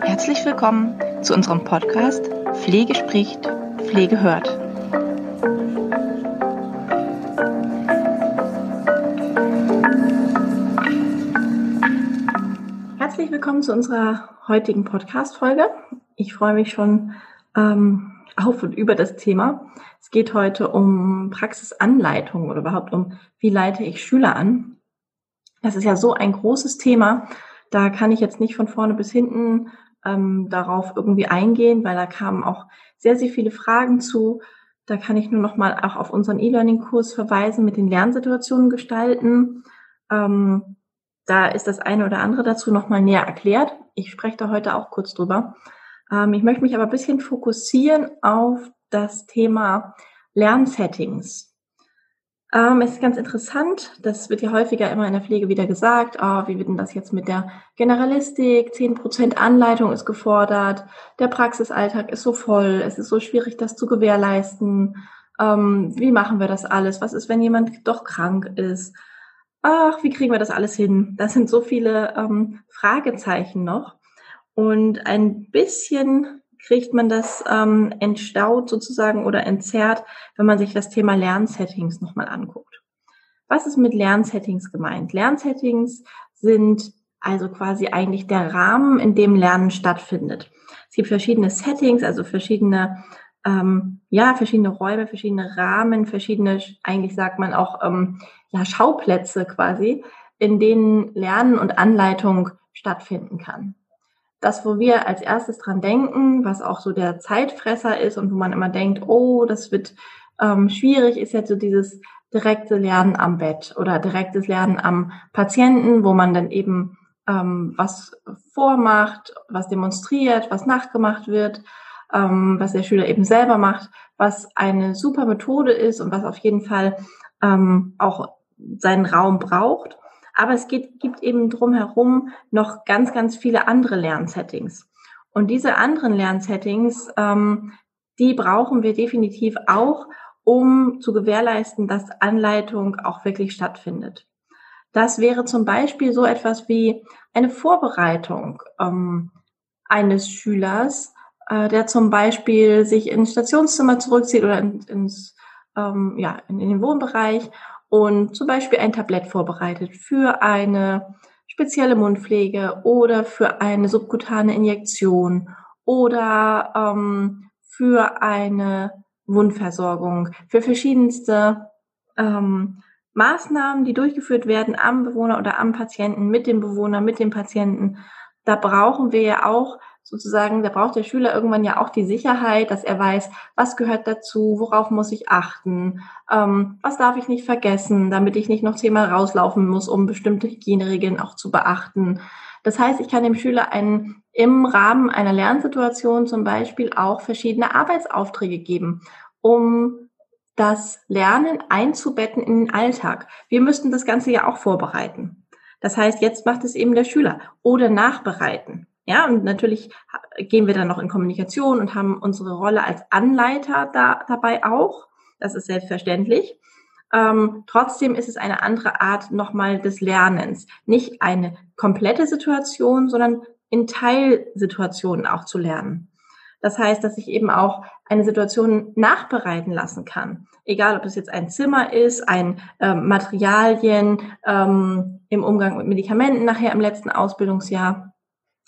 Herzlich willkommen zu unserem Podcast Pflege spricht, Pflege hört. Herzlich willkommen zu unserer heutigen Podcast-Folge. Ich freue mich schon ähm, auf und über das Thema. Es geht heute um Praxisanleitung oder überhaupt um, wie leite ich Schüler an. Das ist ja so ein großes Thema. Da kann ich jetzt nicht von vorne bis hinten ähm, darauf irgendwie eingehen, weil da kamen auch sehr, sehr viele Fragen zu. Da kann ich nur noch mal auch auf unseren E-Learning-Kurs verweisen mit den Lernsituationen gestalten. Ähm, da ist das eine oder andere dazu noch mal näher erklärt. Ich spreche da heute auch kurz drüber. Ähm, ich möchte mich aber ein bisschen fokussieren auf das Thema Lernsettings. Ähm, es ist ganz interessant, das wird ja häufiger immer in der Pflege wieder gesagt, oh, wie wird denn das jetzt mit der Generalistik, zehn Prozent Anleitung ist gefordert, der Praxisalltag ist so voll, es ist so schwierig, das zu gewährleisten, ähm, wie machen wir das alles, was ist, wenn jemand doch krank ist, ach, wie kriegen wir das alles hin? Das sind so viele ähm, Fragezeichen noch. Und ein bisschen kriegt man das ähm, entstaut sozusagen oder entzerrt, wenn man sich das Thema Lernsettings nochmal anguckt. Was ist mit Lernsettings gemeint? Lernsettings sind also quasi eigentlich der Rahmen, in dem Lernen stattfindet. Es gibt verschiedene Settings, also verschiedene ähm, ja verschiedene Räume, verschiedene Rahmen, verschiedene eigentlich sagt man auch ähm, ja Schauplätze quasi, in denen Lernen und Anleitung stattfinden kann das, wo wir als erstes dran denken, was auch so der Zeitfresser ist und wo man immer denkt, oh, das wird ähm, schwierig, ist jetzt so dieses direkte Lernen am Bett oder direktes Lernen am Patienten, wo man dann eben ähm, was vormacht, was demonstriert, was nachgemacht wird, ähm, was der Schüler eben selber macht, was eine super Methode ist und was auf jeden Fall ähm, auch seinen Raum braucht. Aber es geht, gibt eben drumherum noch ganz, ganz viele andere Lernsettings. Und diese anderen Lernsettings, ähm, die brauchen wir definitiv auch, um zu gewährleisten, dass Anleitung auch wirklich stattfindet. Das wäre zum Beispiel so etwas wie eine Vorbereitung ähm, eines Schülers, äh, der zum Beispiel sich ins Stationszimmer zurückzieht oder in, ins, ähm, ja, in, in den Wohnbereich und zum Beispiel ein Tablett vorbereitet für eine spezielle Mundpflege oder für eine subkutane Injektion oder ähm, für eine Wundversorgung, für verschiedenste ähm, Maßnahmen, die durchgeführt werden am Bewohner oder am Patienten, mit dem Bewohner, mit dem Patienten. Da brauchen wir ja auch sozusagen, da braucht der Schüler irgendwann ja auch die Sicherheit, dass er weiß, was gehört dazu, worauf muss ich achten, ähm, was darf ich nicht vergessen, damit ich nicht noch zehnmal rauslaufen muss, um bestimmte Hygieneregeln auch zu beachten. Das heißt, ich kann dem Schüler einen, im Rahmen einer Lernsituation zum Beispiel auch verschiedene Arbeitsaufträge geben, um das Lernen einzubetten in den Alltag. Wir müssten das Ganze ja auch vorbereiten. Das heißt, jetzt macht es eben der Schüler oder nachbereiten. Ja, und natürlich gehen wir dann noch in Kommunikation und haben unsere Rolle als Anleiter da, dabei auch. Das ist selbstverständlich. Ähm, trotzdem ist es eine andere Art nochmal des Lernens. Nicht eine komplette Situation, sondern in Teilsituationen auch zu lernen. Das heißt, dass ich eben auch eine Situation nachbereiten lassen kann. Egal, ob es jetzt ein Zimmer ist, ein ähm, Materialien ähm, im Umgang mit Medikamenten nachher im letzten Ausbildungsjahr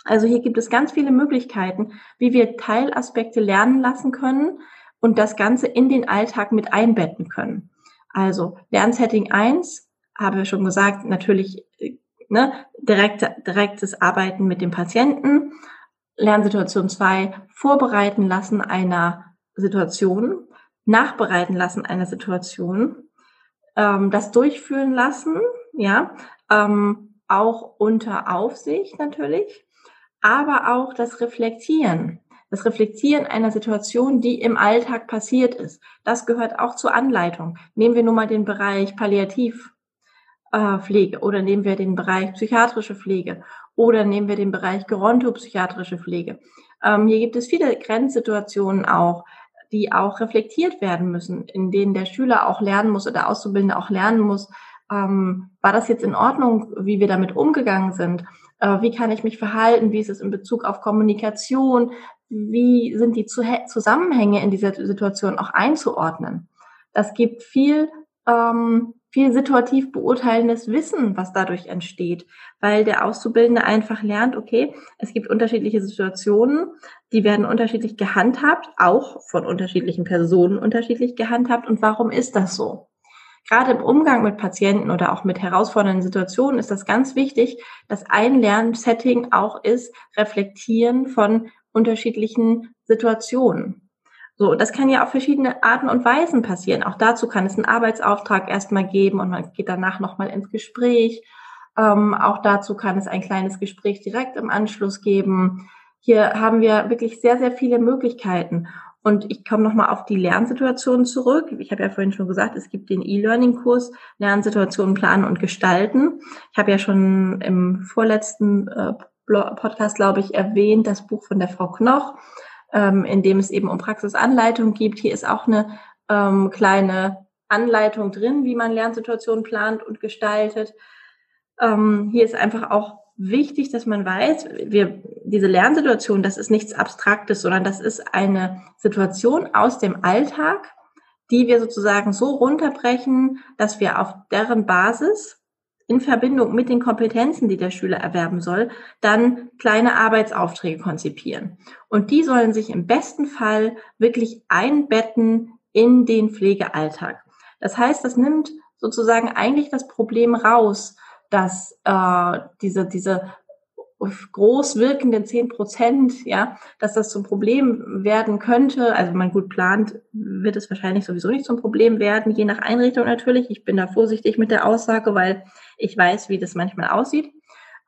also hier gibt es ganz viele Möglichkeiten, wie wir Teilaspekte lernen lassen können und das Ganze in den Alltag mit einbetten können. Also Lernsetting 1, habe ich schon gesagt, natürlich ne, direkt, direktes Arbeiten mit dem Patienten. Lernsituation 2, vorbereiten lassen einer Situation, nachbereiten lassen einer Situation, ähm, das durchführen lassen, ja, ähm, auch unter Aufsicht natürlich aber auch das Reflektieren. Das Reflektieren einer Situation, die im Alltag passiert ist. Das gehört auch zur Anleitung. Nehmen wir nun mal den Bereich Palliativpflege oder nehmen wir den Bereich psychiatrische Pflege oder nehmen wir den Bereich gerontopsychiatrische Pflege. Ähm, hier gibt es viele Grenzsituationen auch, die auch reflektiert werden müssen, in denen der Schüler auch lernen muss oder der Auszubildende auch lernen muss, ähm, war das jetzt in Ordnung, wie wir damit umgegangen sind? Äh, wie kann ich mich verhalten? Wie ist es in Bezug auf Kommunikation? Wie sind die Zusammenhänge in dieser Situation auch einzuordnen? Das gibt viel ähm, viel situativ beurteilendes Wissen, was dadurch entsteht, weil der Auszubildende einfach lernt, okay, es gibt unterschiedliche Situationen, die werden unterschiedlich gehandhabt, auch von unterschiedlichen Personen unterschiedlich gehandhabt. Und warum ist das so? Gerade im Umgang mit Patienten oder auch mit herausfordernden Situationen ist das ganz wichtig, dass ein Lernsetting auch ist, reflektieren von unterschiedlichen Situationen. So, das kann ja auf verschiedene Arten und Weisen passieren. Auch dazu kann es einen Arbeitsauftrag erstmal geben und man geht danach nochmal ins Gespräch. Ähm, auch dazu kann es ein kleines Gespräch direkt im Anschluss geben. Hier haben wir wirklich sehr, sehr viele Möglichkeiten. Und ich komme nochmal auf die Lernsituation zurück. Ich habe ja vorhin schon gesagt, es gibt den E-Learning-Kurs Lernsituationen planen und gestalten. Ich habe ja schon im vorletzten äh, Podcast, glaube ich, erwähnt, das Buch von der Frau Knoch ähm, in dem es eben um Praxisanleitung gibt. Hier ist auch eine ähm, kleine Anleitung drin, wie man Lernsituationen plant und gestaltet. Ähm, hier ist einfach auch wichtig, dass man weiß, wir, diese Lernsituation, das ist nichts Abstraktes, sondern das ist eine Situation aus dem Alltag, die wir sozusagen so runterbrechen, dass wir auf deren Basis in Verbindung mit den Kompetenzen, die der Schüler erwerben soll, dann kleine Arbeitsaufträge konzipieren. Und die sollen sich im besten Fall wirklich einbetten in den Pflegealltag. Das heißt, das nimmt sozusagen eigentlich das Problem raus, dass äh, diese, diese groß wirkenden zehn Prozent, ja, dass das zum Problem werden könnte. Also man gut plant, wird es wahrscheinlich sowieso nicht zum Problem werden, je nach Einrichtung natürlich. Ich bin da vorsichtig mit der Aussage, weil ich weiß, wie das manchmal aussieht.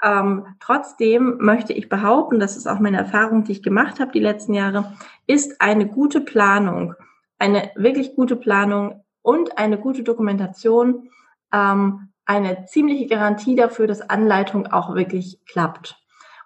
Ähm, trotzdem möchte ich behaupten, das ist auch meine Erfahrung, die ich gemacht habe die letzten Jahre, ist eine gute Planung, eine wirklich gute Planung und eine gute Dokumentation ähm, eine ziemliche Garantie dafür, dass Anleitung auch wirklich klappt.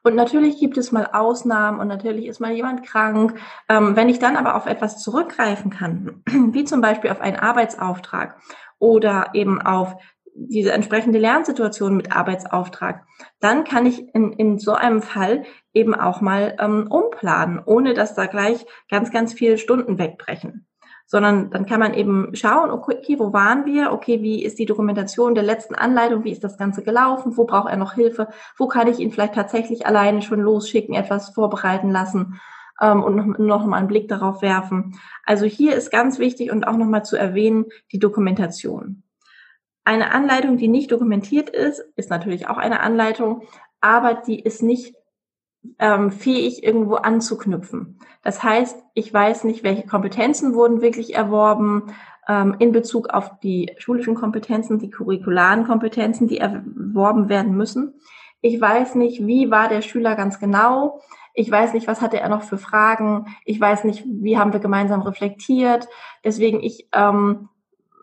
Und natürlich gibt es mal Ausnahmen und natürlich ist mal jemand krank. Ähm, wenn ich dann aber auf etwas zurückgreifen kann, wie zum Beispiel auf einen Arbeitsauftrag oder eben auf diese entsprechende Lernsituation mit Arbeitsauftrag, dann kann ich in, in so einem Fall eben auch mal ähm, umplanen, ohne dass da gleich ganz, ganz viele Stunden wegbrechen sondern dann kann man eben schauen, okay, wo waren wir? Okay, wie ist die Dokumentation der letzten Anleitung? Wie ist das Ganze gelaufen? Wo braucht er noch Hilfe? Wo kann ich ihn vielleicht tatsächlich alleine schon losschicken, etwas vorbereiten lassen? Ähm, und noch, noch mal einen Blick darauf werfen. Also hier ist ganz wichtig und auch noch mal zu erwähnen, die Dokumentation. Eine Anleitung, die nicht dokumentiert ist, ist natürlich auch eine Anleitung, aber die ist nicht ähm, fähig, irgendwo anzuknüpfen. Das heißt, ich weiß nicht, welche Kompetenzen wurden wirklich erworben ähm, in Bezug auf die schulischen Kompetenzen, die curricularen Kompetenzen, die erworben werden müssen. Ich weiß nicht, wie war der Schüler ganz genau. Ich weiß nicht, was hatte er noch für Fragen. Ich weiß nicht, wie haben wir gemeinsam reflektiert. Deswegen, ich ähm,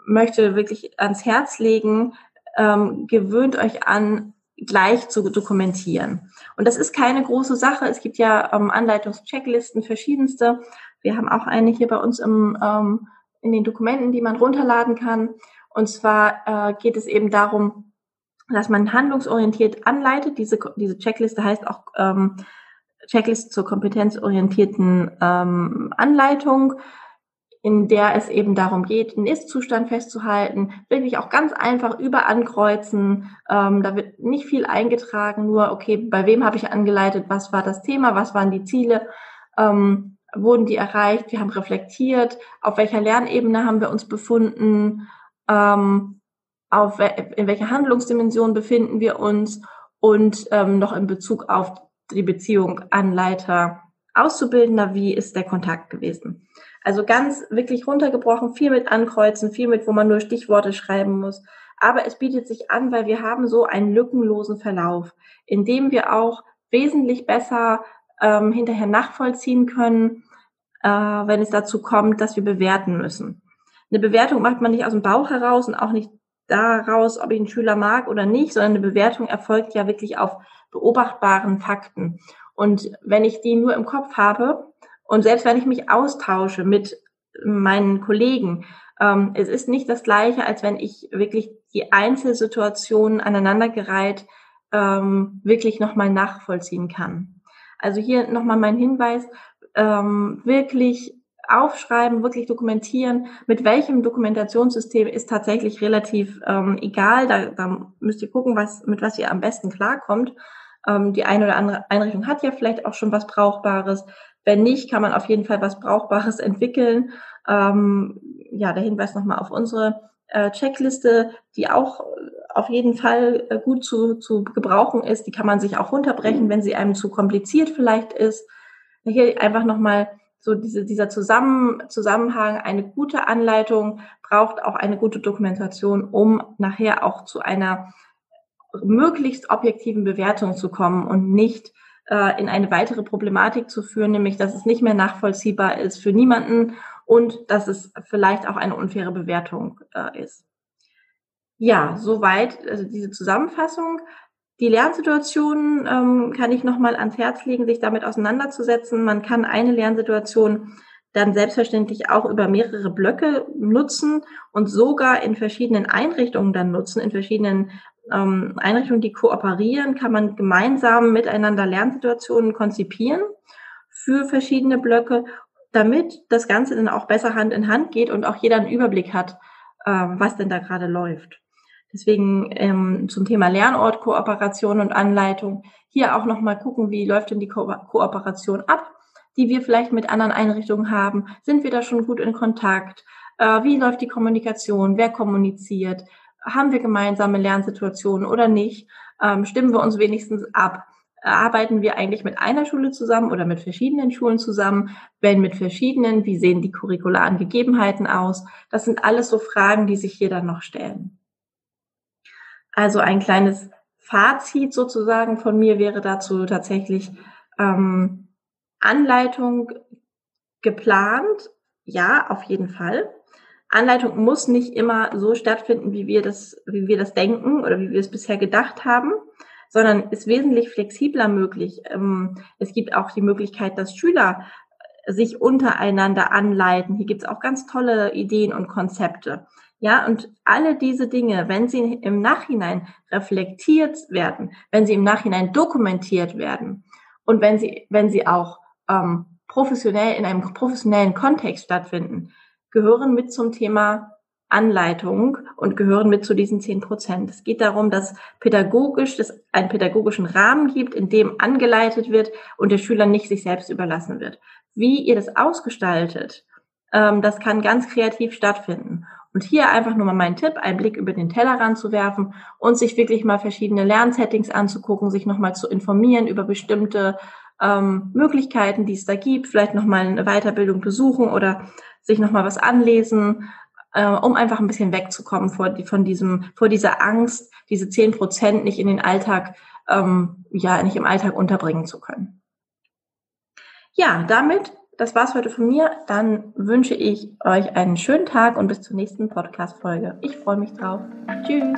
möchte wirklich ans Herz legen, ähm, gewöhnt euch an, gleich zu dokumentieren. Und das ist keine große Sache. Es gibt ja ähm, Anleitungschecklisten verschiedenste. Wir haben auch eine hier bei uns im, ähm, in den Dokumenten, die man runterladen kann. Und zwar äh, geht es eben darum, dass man handlungsorientiert anleitet. Diese, diese Checkliste heißt auch ähm, Checkliste zur kompetenzorientierten ähm, Anleitung in der es eben darum geht, einen Ist-Zustand festzuhalten, wirklich auch ganz einfach über ankreuzen. Ähm, da wird nicht viel eingetragen, nur okay, bei wem habe ich angeleitet, was war das Thema, was waren die Ziele, ähm, wurden die erreicht, wir haben reflektiert, auf welcher Lernebene haben wir uns befunden, ähm, auf in welcher Handlungsdimension befinden wir uns und ähm, noch in Bezug auf die Beziehung Anleiter Auszubildender, wie ist der Kontakt gewesen. Also ganz wirklich runtergebrochen, viel mit Ankreuzen, viel mit, wo man nur Stichworte schreiben muss. Aber es bietet sich an, weil wir haben so einen lückenlosen Verlauf, in dem wir auch wesentlich besser ähm, hinterher nachvollziehen können, äh, wenn es dazu kommt, dass wir bewerten müssen. Eine Bewertung macht man nicht aus dem Bauch heraus und auch nicht daraus, ob ich einen Schüler mag oder nicht, sondern eine Bewertung erfolgt ja wirklich auf beobachtbaren Fakten. Und wenn ich die nur im Kopf habe, und selbst wenn ich mich austausche mit meinen Kollegen. Ähm, es ist nicht das Gleiche, als wenn ich wirklich die Einzelsituationen aneinandergereiht ähm, wirklich nochmal nachvollziehen kann. Also hier nochmal mein Hinweis, ähm, wirklich aufschreiben, wirklich dokumentieren. Mit welchem Dokumentationssystem ist tatsächlich relativ ähm, egal. Da, da müsst ihr gucken, was, mit was ihr am besten klarkommt. Ähm, die eine oder andere Einrichtung hat ja vielleicht auch schon was Brauchbares. Wenn nicht, kann man auf jeden Fall was Brauchbares entwickeln. Ähm, ja, der Hinweis nochmal auf unsere äh, Checkliste, die auch auf jeden Fall äh, gut zu, zu gebrauchen ist. Die kann man sich auch runterbrechen, wenn sie einem zu kompliziert vielleicht ist. Hier einfach nochmal so diese, dieser Zusammen, Zusammenhang, eine gute Anleitung braucht auch eine gute Dokumentation, um nachher auch zu einer möglichst objektiven Bewertung zu kommen und nicht äh, in eine weitere Problematik zu führen, nämlich dass es nicht mehr nachvollziehbar ist für niemanden und dass es vielleicht auch eine unfaire Bewertung äh, ist. Ja, soweit also diese Zusammenfassung. Die Lernsituation ähm, kann ich nochmal ans Herz legen, sich damit auseinanderzusetzen. Man kann eine Lernsituation dann selbstverständlich auch über mehrere Blöcke nutzen und sogar in verschiedenen Einrichtungen dann nutzen, in verschiedenen ähm, Einrichtungen, die kooperieren, kann man gemeinsam miteinander Lernsituationen konzipieren für verschiedene Blöcke, damit das Ganze dann auch besser Hand in Hand geht und auch jeder einen Überblick hat, ähm, was denn da gerade läuft. Deswegen ähm, zum Thema Lernort, Kooperation und Anleitung hier auch nochmal gucken, wie läuft denn die Ko Kooperation ab, die wir vielleicht mit anderen Einrichtungen haben. Sind wir da schon gut in Kontakt? Äh, wie läuft die Kommunikation? Wer kommuniziert? Haben wir gemeinsame Lernsituationen oder nicht? Ähm, stimmen wir uns wenigstens ab? Arbeiten wir eigentlich mit einer Schule zusammen oder mit verschiedenen Schulen zusammen? Wenn mit verschiedenen, wie sehen die curricularen Gegebenheiten aus? Das sind alles so Fragen, die sich hier dann noch stellen. Also ein kleines Fazit sozusagen von mir wäre dazu tatsächlich ähm, Anleitung geplant. Ja, auf jeden Fall. Anleitung muss nicht immer so stattfinden, wie wir das, wie wir das denken oder wie wir es bisher gedacht haben, sondern ist wesentlich flexibler möglich. Ähm, es gibt auch die Möglichkeit, dass Schüler sich untereinander anleiten. Hier gibt es auch ganz tolle Ideen und Konzepte. Ja, und alle diese Dinge, wenn sie im Nachhinein reflektiert werden, wenn sie im Nachhinein dokumentiert werden und wenn sie, wenn sie auch ähm, professionell in einem professionellen Kontext stattfinden, gehören mit zum Thema Anleitung und gehören mit zu diesen zehn Prozent. Es geht darum, dass pädagogisch, dass einen pädagogischen Rahmen gibt, in dem angeleitet wird und der Schüler nicht sich selbst überlassen wird. Wie ihr das ausgestaltet, ähm, das kann ganz kreativ stattfinden. Und hier einfach nur mal mein Tipp, einen Blick über den Tellerrand zu werfen und sich wirklich mal verschiedene Lernsettings anzugucken, sich nochmal zu informieren über bestimmte ähm, Möglichkeiten, die es da gibt, vielleicht nochmal eine Weiterbildung besuchen oder sich nochmal was anlesen, äh, um einfach ein bisschen wegzukommen vor, die, von diesem, vor dieser Angst, diese zehn Prozent nicht in den Alltag, ähm, ja, nicht im Alltag unterbringen zu können. Ja, damit das war's heute von mir. Dann wünsche ich euch einen schönen Tag und bis zur nächsten Podcast-Folge. Ich freue mich drauf. Tschüss.